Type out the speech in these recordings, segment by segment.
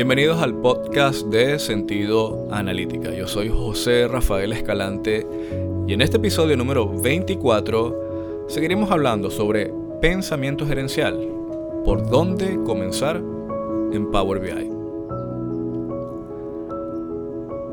Bienvenidos al podcast de Sentido Analítica. Yo soy José Rafael Escalante y en este episodio número 24 seguiremos hablando sobre pensamiento gerencial. ¿Por dónde comenzar en Power BI?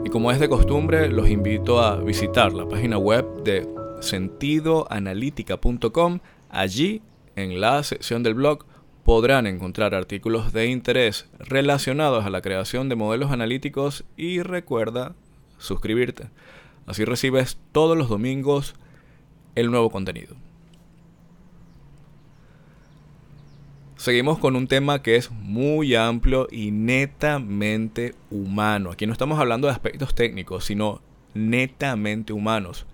Y como es de costumbre, los invito a visitar la página web de sentidoanalítica.com. Allí, en la sección del blog, podrán encontrar artículos de interés relacionados a la creación de modelos analíticos y recuerda suscribirte. Así recibes todos los domingos el nuevo contenido. Seguimos con un tema que es muy amplio y netamente humano. Aquí no estamos hablando de aspectos técnicos, sino netamente humanos.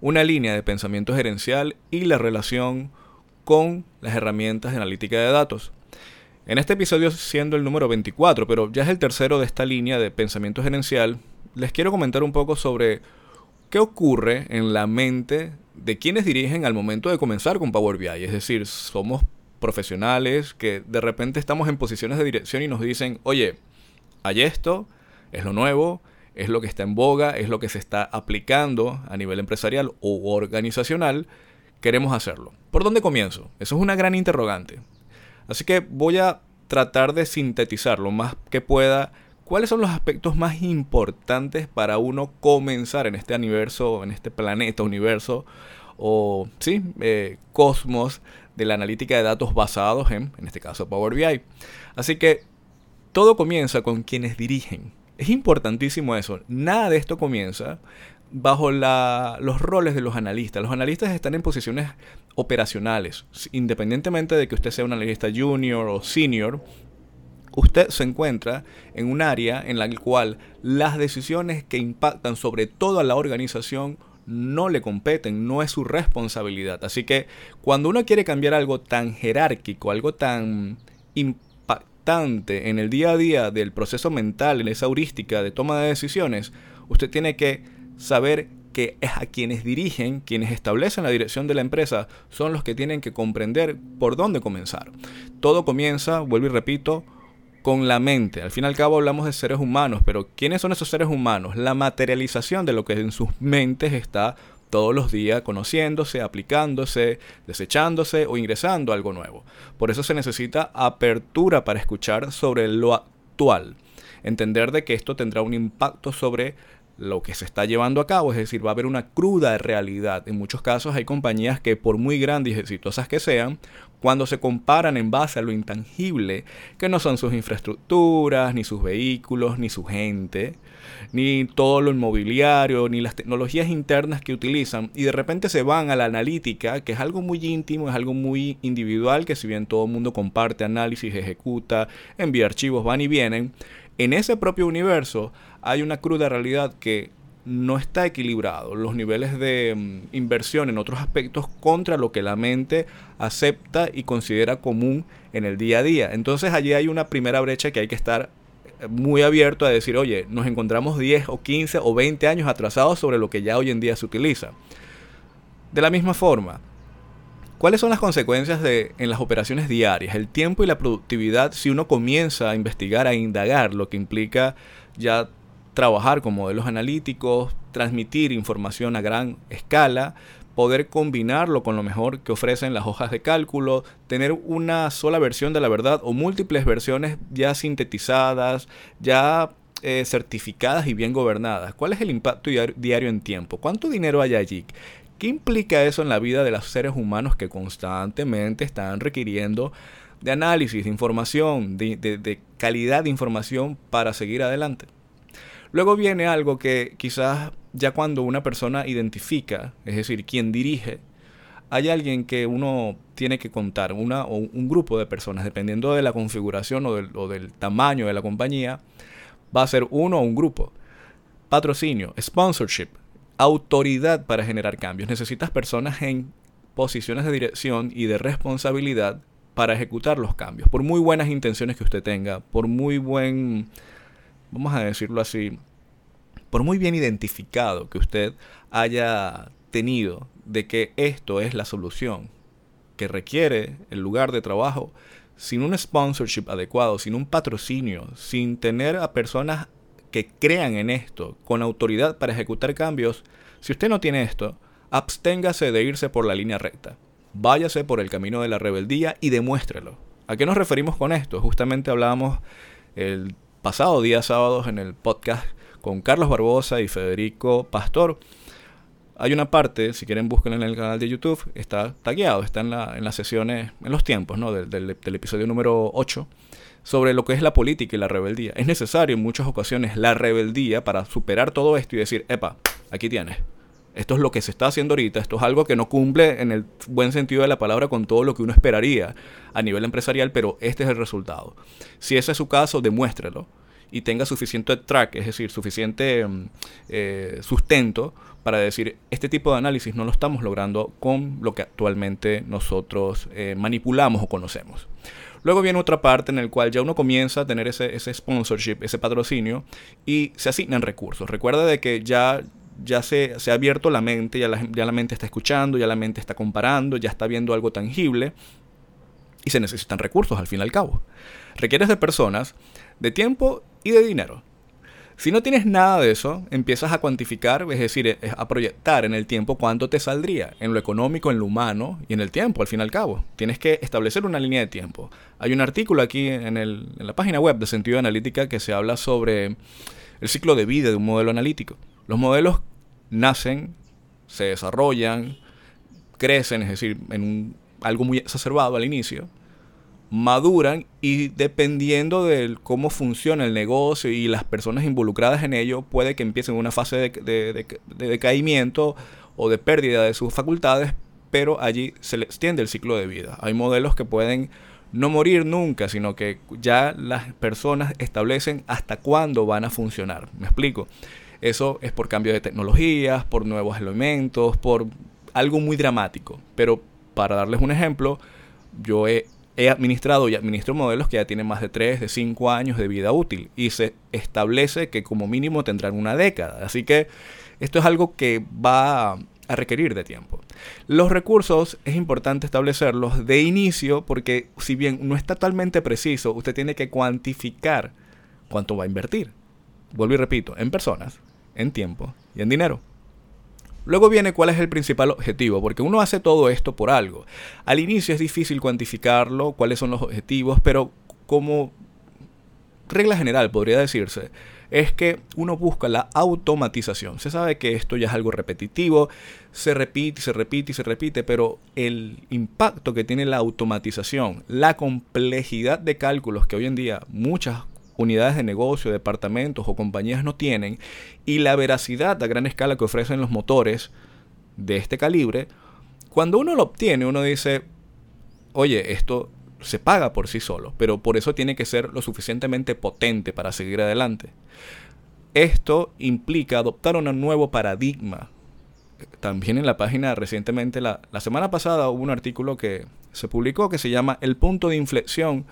Una línea de pensamiento gerencial y la relación con las herramientas de analítica de datos. En este episodio siendo el número 24, pero ya es el tercero de esta línea de pensamiento gerencial, les quiero comentar un poco sobre qué ocurre en la mente de quienes dirigen al momento de comenzar con Power BI. Es decir, somos profesionales que de repente estamos en posiciones de dirección y nos dicen, oye, hay esto, es lo nuevo, es lo que está en boga, es lo que se está aplicando a nivel empresarial o organizacional queremos hacerlo. ¿Por dónde comienzo? Eso es una gran interrogante. Así que voy a tratar de sintetizar lo más que pueda cuáles son los aspectos más importantes para uno comenzar en este universo, en este planeta, universo o sí, eh, cosmos de la analítica de datos basados en, en este caso, Power BI. Así que todo comienza con quienes dirigen. Es importantísimo eso. Nada de esto comienza bajo los roles de los analistas. Los analistas están en posiciones operacionales. Independientemente de que usted sea un analista junior o senior, usted se encuentra en un área en la cual las decisiones que impactan sobre toda la organización no le competen, no es su responsabilidad. Así que cuando uno quiere cambiar algo tan jerárquico, algo tan impactante en el día a día del proceso mental, en esa heurística de toma de decisiones, usted tiene que saber que es a quienes dirigen, quienes establecen la dirección de la empresa, son los que tienen que comprender por dónde comenzar. Todo comienza, vuelvo y repito, con la mente. Al fin y al cabo hablamos de seres humanos, pero ¿quiénes son esos seres humanos? La materialización de lo que en sus mentes está todos los días conociéndose, aplicándose, desechándose o ingresando a algo nuevo. Por eso se necesita apertura para escuchar sobre lo actual. Entender de que esto tendrá un impacto sobre lo que se está llevando a cabo, es decir, va a haber una cruda realidad. En muchos casos hay compañías que por muy grandes y exitosas que sean, cuando se comparan en base a lo intangible, que no son sus infraestructuras, ni sus vehículos, ni su gente, ni todo lo inmobiliario, ni las tecnologías internas que utilizan, y de repente se van a la analítica, que es algo muy íntimo, es algo muy individual, que si bien todo el mundo comparte análisis, ejecuta, envía archivos, van y vienen, en ese propio universo hay una cruda realidad que no está equilibrado los niveles de mm, inversión en otros aspectos contra lo que la mente acepta y considera común en el día a día. Entonces allí hay una primera brecha que hay que estar eh, muy abierto a decir, oye, nos encontramos 10 o 15 o 20 años atrasados sobre lo que ya hoy en día se utiliza. De la misma forma, ¿cuáles son las consecuencias de, en las operaciones diarias? El tiempo y la productividad si uno comienza a investigar, a indagar, lo que implica ya trabajar con modelos analíticos, transmitir información a gran escala, poder combinarlo con lo mejor que ofrecen las hojas de cálculo, tener una sola versión de la verdad o múltiples versiones ya sintetizadas, ya eh, certificadas y bien gobernadas. ¿Cuál es el impacto diario en tiempo? ¿Cuánto dinero hay allí? ¿Qué implica eso en la vida de los seres humanos que constantemente están requiriendo de análisis, de información, de calidad de información para seguir adelante? Luego viene algo que quizás ya cuando una persona identifica, es decir, quien dirige, hay alguien que uno tiene que contar, una o un grupo de personas, dependiendo de la configuración o del, o del tamaño de la compañía, va a ser uno o un grupo. Patrocinio, sponsorship, autoridad para generar cambios. Necesitas personas en posiciones de dirección y de responsabilidad para ejecutar los cambios. Por muy buenas intenciones que usted tenga, por muy buen vamos a decirlo así, por muy bien identificado que usted haya tenido de que esto es la solución que requiere el lugar de trabajo, sin un sponsorship adecuado, sin un patrocinio, sin tener a personas que crean en esto, con autoridad para ejecutar cambios, si usted no tiene esto, absténgase de irse por la línea recta. Váyase por el camino de la rebeldía y demuéstrelo. ¿A qué nos referimos con esto? Justamente hablábamos el pasado día sábado en el podcast con Carlos Barbosa y Federico Pastor. Hay una parte, si quieren busquen en el canal de YouTube, está tagueado, está en, la, en las sesiones, en los tiempos ¿no? del, del episodio número 8 sobre lo que es la política y la rebeldía. Es necesario en muchas ocasiones la rebeldía para superar todo esto y decir, epa, aquí tienes. Esto es lo que se está haciendo ahorita, esto es algo que no cumple en el buen sentido de la palabra con todo lo que uno esperaría a nivel empresarial, pero este es el resultado. Si ese es su caso, demuéstrelo y tenga suficiente track, es decir, suficiente mm, eh, sustento para decir, este tipo de análisis no lo estamos logrando con lo que actualmente nosotros eh, manipulamos o conocemos. Luego viene otra parte en la cual ya uno comienza a tener ese, ese sponsorship, ese patrocinio y se asignan recursos. Recuerda de que ya ya se, se, ha abierto la mente, ya la, ya la mente está escuchando, ya la mente está comparando, ya está viendo algo tangible y se necesitan recursos al fin y al cabo. Requieres de personas, de tiempo y de dinero. Si no tienes nada de eso, empiezas a cuantificar, es decir, eh, a proyectar en el tiempo cuánto te saldría, en lo económico, en lo humano y en el tiempo, al fin y al cabo. Tienes que establecer una línea de tiempo. Hay un artículo aquí en, el, en la página web de Sentido Analítica que se habla sobre el ciclo de vida de un modelo analítico. Los modelos nacen, se desarrollan, crecen, es decir, en un, algo muy exacerbado al inicio, maduran y dependiendo de cómo funciona el negocio y las personas involucradas en ello, puede que empiecen una fase de, decaimiento o de pérdida de sus facultades, pero allí se le extiende el ciclo de vida. Hay modelos que pueden no morir nunca, sino que ya las personas establecen hasta cuándo van a funcionar. ¿Me explico? Eso es por cambio de tecnologías, por nuevos elementos, por algo muy dramático. Pero para darles un ejemplo, yo he administrado y administro modelos que ya tienen más de 3, de 5 años de vida útil y se establece que como mínimo tendrán una década. Así que esto es algo que va a requerir de tiempo. Los recursos es importante establecerlos de inicio porque si bien no está totalmente preciso, usted tiene que cuantificar cuánto va a invertir. Vuelvo y repito, en personas, en tiempo y en dinero. Luego viene cuál es el principal objetivo, porque uno hace todo esto por algo. Al inicio es difícil cuantificarlo, cuáles son los objetivos, pero como regla general podría decirse, es que uno busca la automatización. Se sabe que esto ya es algo repetitivo, se repite se repite y se repite, pero el impacto que tiene la automatización, la complejidad de cálculos que hoy en día muchas unidades de negocio, departamentos o compañías no tienen, y la veracidad a gran escala que ofrecen los motores de este calibre, cuando uno lo obtiene, uno dice, oye, esto se paga por sí solo, pero por eso tiene que ser lo suficientemente potente para seguir adelante. Esto implica adoptar un nuevo paradigma. También en la página recientemente, la, la semana pasada, hubo un artículo que se publicó que se llama El punto de inflexión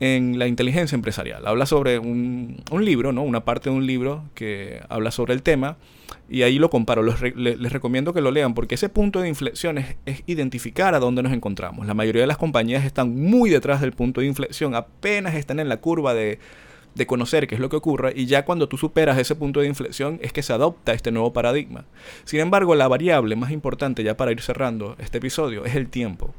en la inteligencia empresarial. Habla sobre un, libro, ¿no? una parte de un libro que habla sobre el tema y ahí lo comparo. Les, recomiendo que lo lean porque ese punto de inflexión es, identificar a dónde nos encontramos. La mayoría de las compañías están muy detrás del punto de inflexión, apenas están en la curva de, de conocer qué es lo que ocurre y ya cuando tú superas ese punto de inflexión es que se adopta este nuevo paradigma. Sin embargo, la variable más importante ya para ir cerrando este episodio es el tiempo.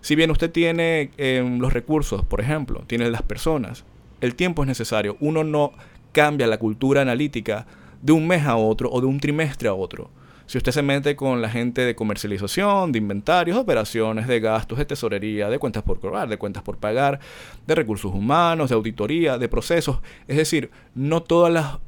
Si bien usted tiene em, los recursos, por ejemplo, tiene las personas, el tiempo es necesario. Uno no cambia la cultura analítica de un mes a otro o de un trimestre a otro. Si usted se mete con la gente de comercialización, de inventarios, de operaciones, de gastos, de tesorería, de cuentas por cobrar, de cuentas por pagar, de recursos humanos, de auditoría, de procesos, es decir, no todas las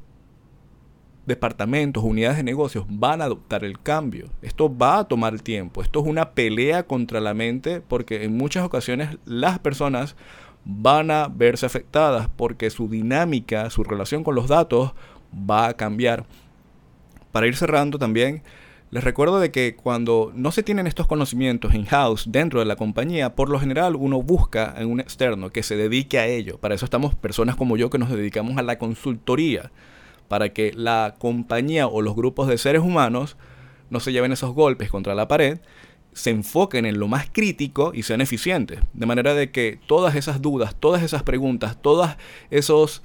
departamentos, unidades de negocios van a adoptar el cambio. Esto va a tomar tiempo. Esto es una pelea contra la mente porque en muchas ocasiones las personas van a verse afectadas porque su dinámica, su relación con los datos va a cambiar. Para ir cerrando también, les recuerdo de que cuando no se tienen estos conocimientos in-house dentro de la compañía, por lo general uno busca en un externo que se dedique a ello. Para eso estamos personas como yo que nos dedicamos a la consultoría para que la compañía o los grupos de seres humanos no se lleven esos golpes contra la pared se enfoquen en lo más crítico y sean eficientes. De manera de que todas esas dudas, todas esas preguntas, todos esos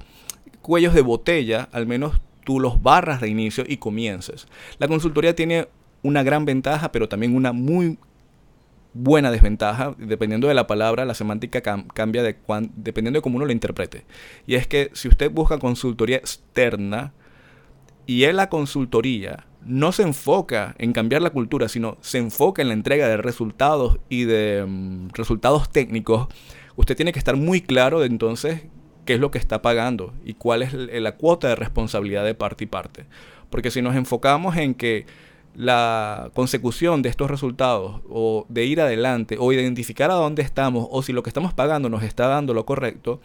cuellos de botella, al menos tú los barras de inicio y comiences. La consultoría tiene una gran ventaja, pero también una muy buena desventaja, dependiendo de la palabra, la semántica cambia de dependiendo de cómo uno lo interprete. Y es que si usted busca consultoría externa y en la consultoría no se enfoca en cambiar la cultura, sino se enfoca en la entrega de resultados y de mm, resultados técnicos, usted tiene que estar muy claro de entonces qué es lo que está pagando y cuál es la cuota de responsabilidad de parte y parte. Porque si nos enfocamos en que la consecución de estos resultados o de ir adelante o identificar a dónde estamos o si lo que estamos pagando nos está dando lo correcto,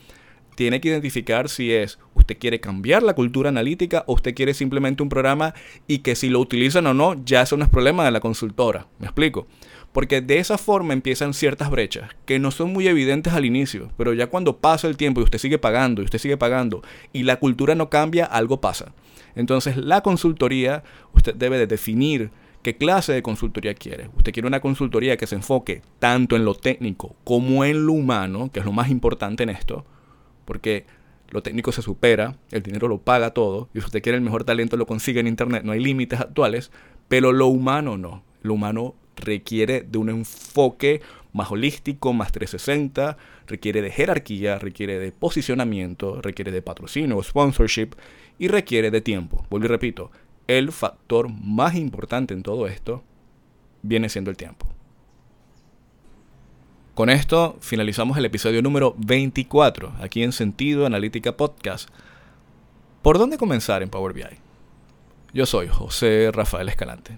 tiene que identificar si es usted quiere cambiar la cultura analítica o usted quiere simplemente un programa y que si lo utilizan o no ya eso no es problema de la consultora. ¿Me explico? Porque de esa forma empiezan ciertas brechas que no son muy evidentes al inicio, pero ya cuando pasa el tiempo y usted sigue pagando y usted sigue pagando y la cultura no cambia, algo pasa. Entonces la consultoría, usted debe de definir qué clase de consultoría quiere. Usted quiere una consultoría que se enfoque tanto en lo técnico como en lo humano, que es lo más importante en esto, porque lo técnico se supera, el dinero lo paga todo, y si usted quiere el mejor talento lo consigue en Internet, no hay límites actuales, pero lo humano no. Lo humano requiere de un enfoque más holístico, más 360, requiere de jerarquía, requiere de posicionamiento, requiere de patrocinio sponsorship y requiere de tiempo. Vuelvo y repito, el factor más importante en todo esto viene siendo el tiempo. Con esto finalizamos el episodio número 24 aquí en Sentido Analítica Podcast. ¿Por dónde comenzar en Power BI? Yo soy José Rafael Escalante.